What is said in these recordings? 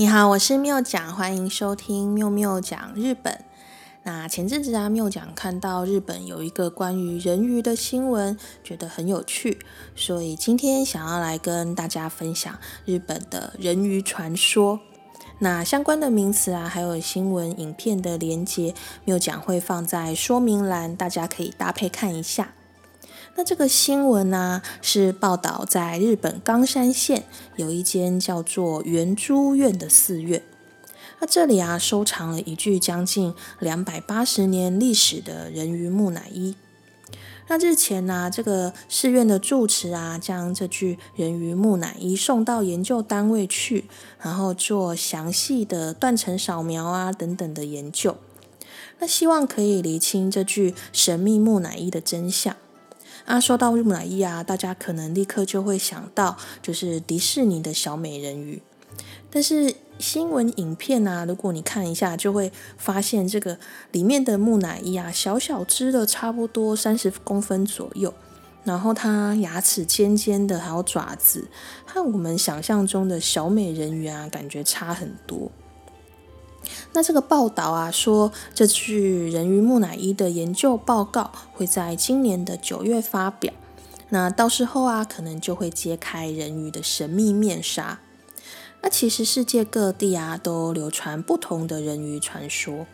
你好，我是妙讲，欢迎收听妙妙讲日本。那前阵子啊，妙讲看到日本有一个关于人鱼的新闻，觉得很有趣，所以今天想要来跟大家分享日本的人鱼传说。那相关的名词啊，还有新闻影片的连接，妙讲会放在说明栏，大家可以搭配看一下。那这个新闻呢，是报道在日本冈山县有一间叫做圆珠院的寺院。那这里啊，收藏了一具将近两百八十年历史的人鱼木乃伊。那日前呢，这个寺院的住持啊，将这具人鱼木乃伊送到研究单位去，然后做详细的断层扫描啊等等的研究。那希望可以厘清这具神秘木乃伊的真相。啊，说到木乃伊啊，大家可能立刻就会想到，就是迪士尼的小美人鱼。但是新闻影片啊，如果你看一下，就会发现这个里面的木乃伊啊，小小只的，差不多三十公分左右，然后它牙齿尖尖的，还有爪子，和我们想象中的小美人鱼啊，感觉差很多。那这个报道啊，说这具人鱼木乃伊的研究报告会在今年的九月发表。那到时候啊，可能就会揭开人鱼的神秘面纱。那其实世界各地啊，都流传不同的人鱼传说。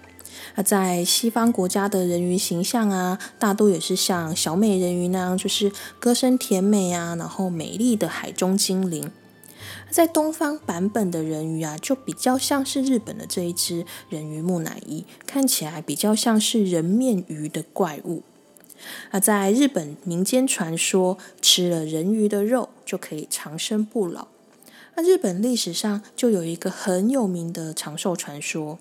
那在西方国家的人鱼形象啊，大多也是像小美人鱼那样，就是歌声甜美啊，然后美丽的海中精灵。在东方版本的人鱼啊，就比较像是日本的这一只人鱼木乃伊，看起来比较像是人面鱼的怪物。那在日本民间传说，吃了人鱼的肉就可以长生不老。那日本历史上就有一个很有名的长寿传说，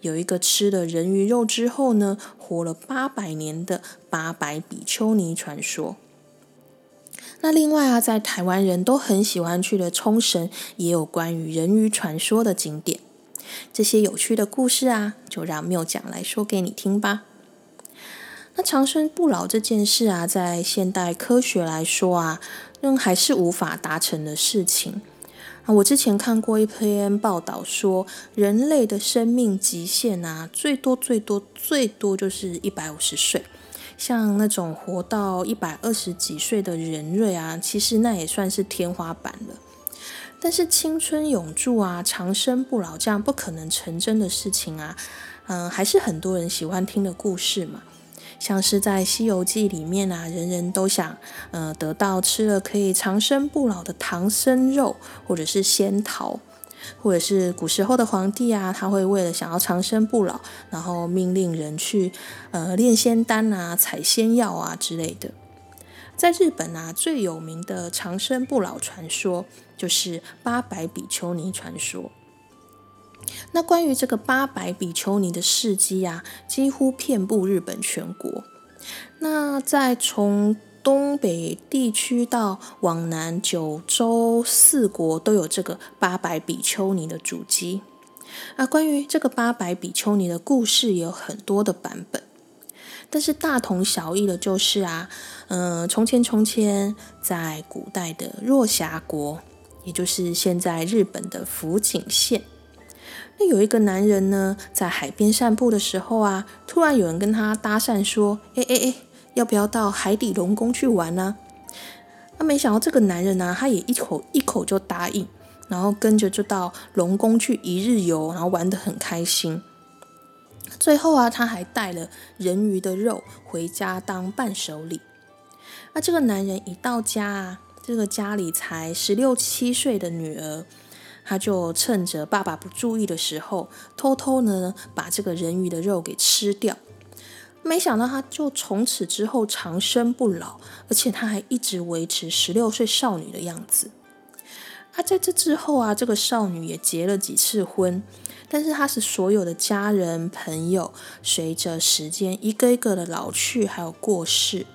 有一个吃了人鱼肉之后呢，活了八百年的八百比丘尼传说。那另外啊，在台湾人都很喜欢去的冲绳，也有关于人鱼传说的景点。这些有趣的故事啊，就让缪讲来说给你听吧。那长生不老这件事啊，在现代科学来说啊，仍还是无法达成的事情啊。我之前看过一篇报道说，人类的生命极限啊，最多最多最多就是一百五十岁。像那种活到一百二十几岁的人瑞啊，其实那也算是天花板了。但是青春永驻啊，长生不老这样不可能成真的事情啊，嗯，还是很多人喜欢听的故事嘛。像是在《西游记》里面啊，人人都想，呃，得到吃了可以长生不老的唐僧肉，或者是仙桃。或者是古时候的皇帝啊，他会为了想要长生不老，然后命令人去呃炼仙丹啊、采仙药啊之类的。在日本啊，最有名的长生不老传说就是八百比丘尼传说。那关于这个八百比丘尼的事迹啊，几乎遍布日本全国。那在从东北地区到往南九州四国都有这个八百比丘尼的足迹。啊，关于这个八百比丘尼的故事也有很多的版本，但是大同小异的就是啊，嗯，从前从前，在古代的若峡国，也就是现在日本的福井县，那有一个男人呢，在海边散步的时候啊，突然有人跟他搭讪说：“哎哎哎。”要不要到海底龙宫去玩呢？那没想到这个男人呢，他也一口一口就答应，然后跟着就到龙宫去一日游，然后玩得很开心。最后啊，他还带了人鱼的肉回家当伴手礼。那这个男人一到家啊，这个家里才十六七岁的女儿，他就趁着爸爸不注意的时候，偷偷呢把这个人鱼的肉给吃掉。没想到，他就从此之后长生不老，而且他还一直维持十六岁少女的样子。啊，在这之后啊，这个少女也结了几次婚，但是她是所有的家人朋友，随着时间一个一个的老去，还有过世，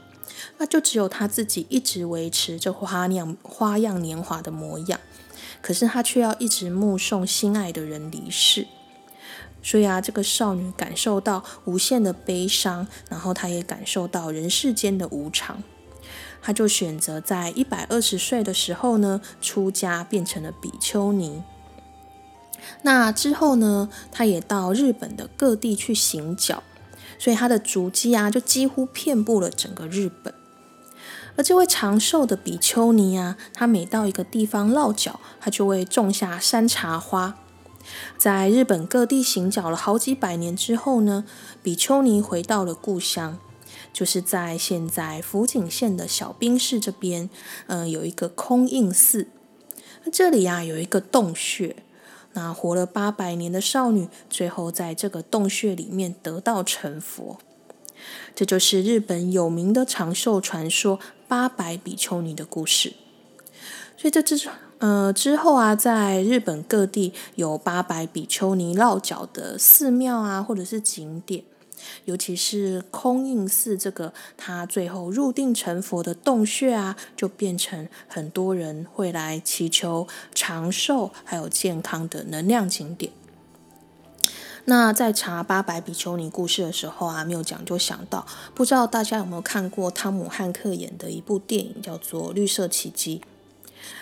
那就只有她自己一直维持着花样花样年华的模样。可是她却要一直目送心爱的人离世。所以啊，这个少女感受到无限的悲伤，然后她也感受到人世间的无常，她就选择在一百二十岁的时候呢出家，变成了比丘尼。那之后呢，她也到日本的各地去行脚，所以她的足迹啊，就几乎遍布了整个日本。而这位长寿的比丘尼啊，他每到一个地方落脚，他就会种下山茶花。在日本各地行脚了好几百年之后呢，比丘尼回到了故乡，就是在现在福井县的小滨市这边，嗯，有一个空印寺。那这里啊有一个洞穴，那活了八百年的少女，最后在这个洞穴里面得道成佛。这就是日本有名的长寿传说——八百比丘尼的故事。所以这之呃之后啊，在日本各地有八百比丘尼落脚的寺庙啊，或者是景点，尤其是空印寺这个他最后入定成佛的洞穴啊，就变成很多人会来祈求长寿还有健康的能量景点。那在查八百比丘尼故事的时候啊，没有讲就想到，不知道大家有没有看过汤姆汉克演的一部电影，叫做《绿色奇迹》。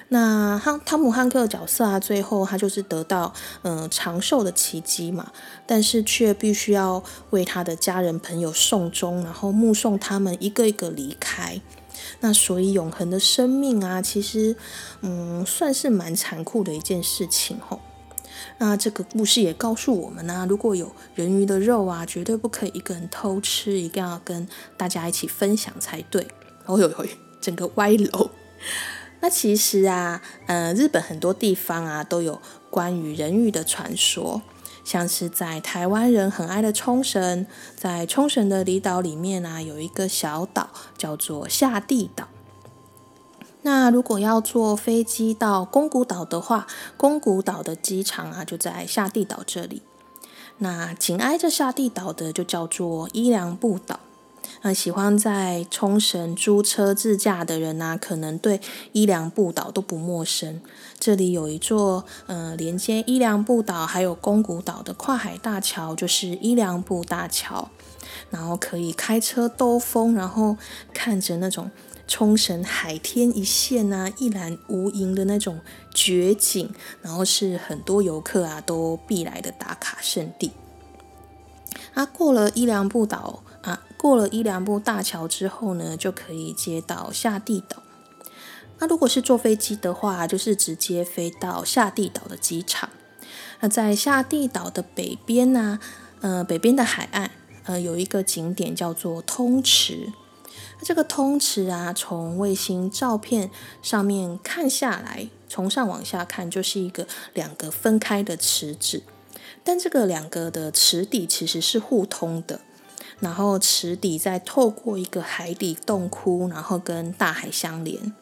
那汤汤姆汉克的角色啊，最后他就是得到嗯长寿的奇迹嘛，但是却必须要为他的家人朋友送终，然后目送他们一个一个离开。那所以永恒的生命啊，其实嗯算是蛮残酷的一件事情吼。那这个故事也告诉我们呢，如果有人鱼的肉啊，绝对不可以一个人偷吃，一定要跟大家一起分享才对。哦呦呦，整个歪楼。那其实啊，呃，日本很多地方啊都有关于人鱼的传说，像是在台湾人很爱的冲绳，在冲绳的离岛里面啊，有一个小岛叫做下地岛。那如果要坐飞机到宫古岛的话，宫古岛的机场啊就在下地岛这里。那紧挨着下地岛的就叫做伊良部岛。那喜欢在冲绳租车自驾的人呢，可能对伊良部岛都不陌生。这里有一座呃连接伊良部岛还有宫古岛的跨海大桥，就是伊良部大桥。然后可以开车兜风，然后看着那种。冲绳海天一线啊，一览无垠的那种绝景，然后是很多游客啊都必来的打卡圣地。啊，过了伊良部岛啊，过了一两步大桥之后呢，就可以接到下地岛。那如果是坐飞机的话，就是直接飞到下地岛的机场。那在下地岛的北边呢，呃，北边的海岸，呃，有一个景点叫做通池。这个通池啊，从卫星照片上面看下来，从上往下看，就是一个两个分开的池子。但这个两个的池底其实是互通的，然后池底再透过一个海底洞窟，然后跟大海相连。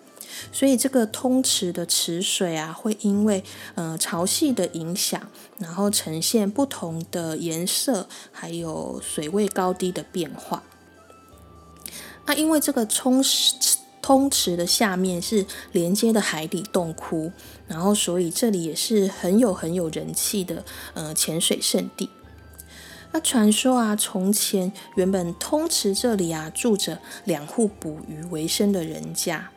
所以这个通池的池水啊，会因为呃潮汐的影响，然后呈现不同的颜色，还有水位高低的变化。那因为这个冲通池的下面是连接的海底洞窟，然后所以这里也是很有很有人气的呃潜水圣地。那传说啊，从前原本通池这里啊住着两户捕鱼为生的人家。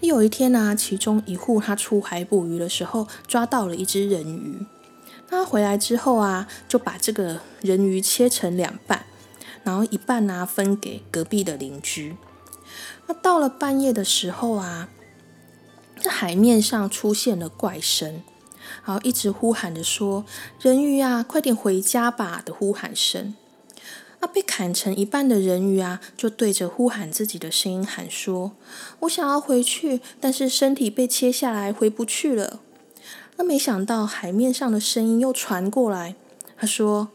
有一天呢，其中一户他出海捕鱼的时候抓到了一只人鱼，他回来之后啊，就把这个人鱼切成两半。然后一半呢分给隔壁的邻居。那到了半夜的时候啊，这海面上出现了怪声，然后一直呼喊着说：“人鱼啊，快点回家吧！”的呼喊声。那被砍成一半的人鱼啊，就对着呼喊自己的声音喊说：“我想要回去，但是身体被切下来，回不去了。”那没想到海面上的声音又传过来，他说：“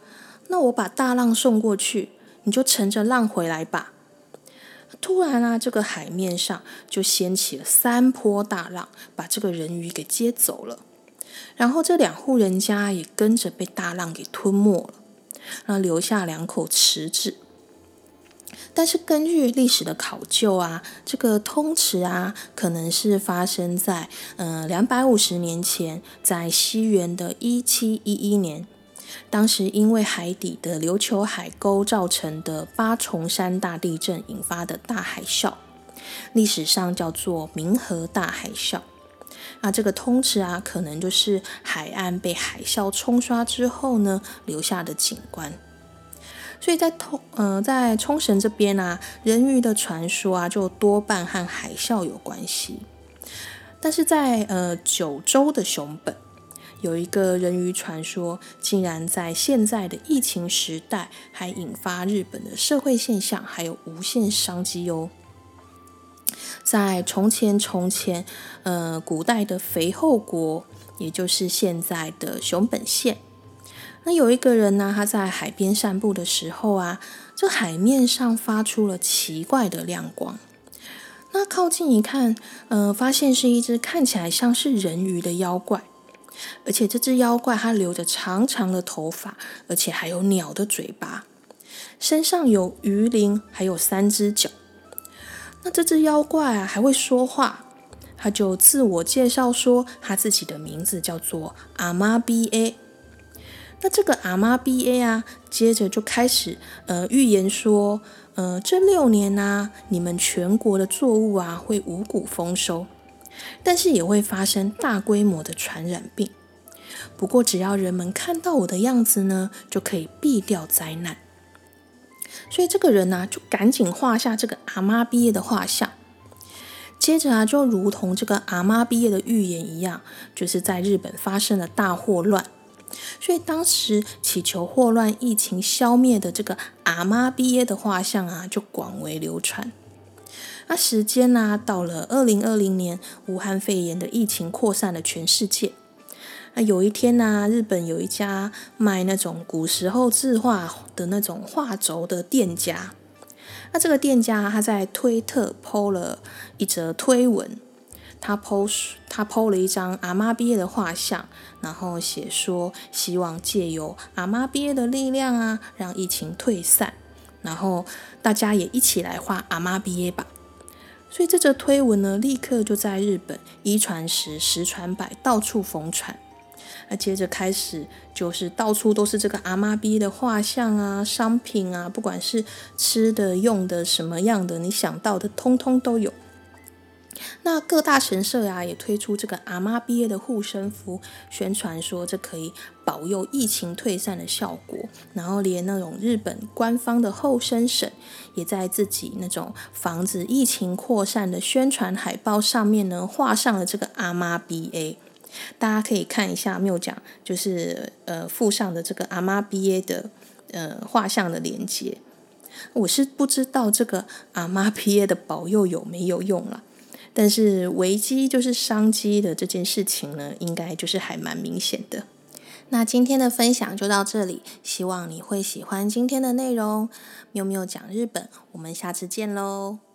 那我把大浪送过去。”你就乘着浪回来吧。突然啊，这个海面上就掀起了三波大浪，把这个人鱼给接走了。然后这两户人家也跟着被大浪给吞没了，那留下两口池子。但是根据历史的考究啊，这个通池啊，可能是发生在嗯两百五十年前，在西元的一七一一年。当时因为海底的琉球海沟造成的八重山大地震引发的大海啸，历史上叫做明河大海啸。那这个通池啊，可能就是海岸被海啸冲刷之后呢留下的景观。所以在通呃在冲绳这边啊，人鱼的传说啊，就多半和海啸有关系。但是在呃九州的熊本，有一个人鱼传说，竟然在现在的疫情时代，还引发日本的社会现象，还有无限商机哦。在从前从前，呃，古代的肥后国，也就是现在的熊本县，那有一个人呢，他在海边散步的时候啊，这海面上发出了奇怪的亮光。那靠近一看，呃，发现是一只看起来像是人鱼的妖怪，而且这只妖怪它留着长长的头发，而且还有鸟的嘴巴，身上有鱼鳞，还有三只脚。那这只妖怪啊还会说话，他就自我介绍说他自己的名字叫做阿妈 B A。那这个阿妈 B A 啊，接着就开始呃预言说。呃，这六年呢，你们全国的作物啊会五谷丰收，但是也会发生大规模的传染病。不过，只要人们看到我的样子呢，就可以避掉灾难。所以，这个人呢，就赶紧画下这个阿妈毕业的画像。接着啊，就如同这个阿妈毕业的预言一样，就是在日本发生了大霍乱。所以当时祈求霍乱疫情消灭的这个阿妈毕业的画像啊，就广为流传。那时间呢，到了二零二零年，武汉肺炎的疫情扩散了全世界。那有一天呢，日本有一家卖那种古时候字画的那种画轴的店家，那这个店家他在推特 PO 了一则推文。他 PO 他 PO 了一张阿妈毕业的画像，然后写说希望借由阿妈毕业的力量啊，让疫情退散，然后大家也一起来画阿妈毕业吧。所以这则推文呢，立刻就在日本一传十，十传百，到处疯传。那接着开始就是到处都是这个阿妈毕业的画像啊、商品啊，不管是吃的、用的、什么样的，你想到的，通通都有。那各大神社呀，也推出这个阿妈毕业的护身符，宣传说这可以保佑疫情退散的效果。然后连那种日本官方的后生省，也在自己那种防止疫情扩散的宣传海报上面呢，画上了这个阿妈 BA。大家可以看一下缪讲，就是呃附上的这个阿妈毕业的呃画像的连接。我是不知道这个阿妈毕业的保佑有没有用了。但是危机就是商机的这件事情呢，应该就是还蛮明显的。那今天的分享就到这里，希望你会喜欢今天的内容。喵喵讲日本，我们下次见喽。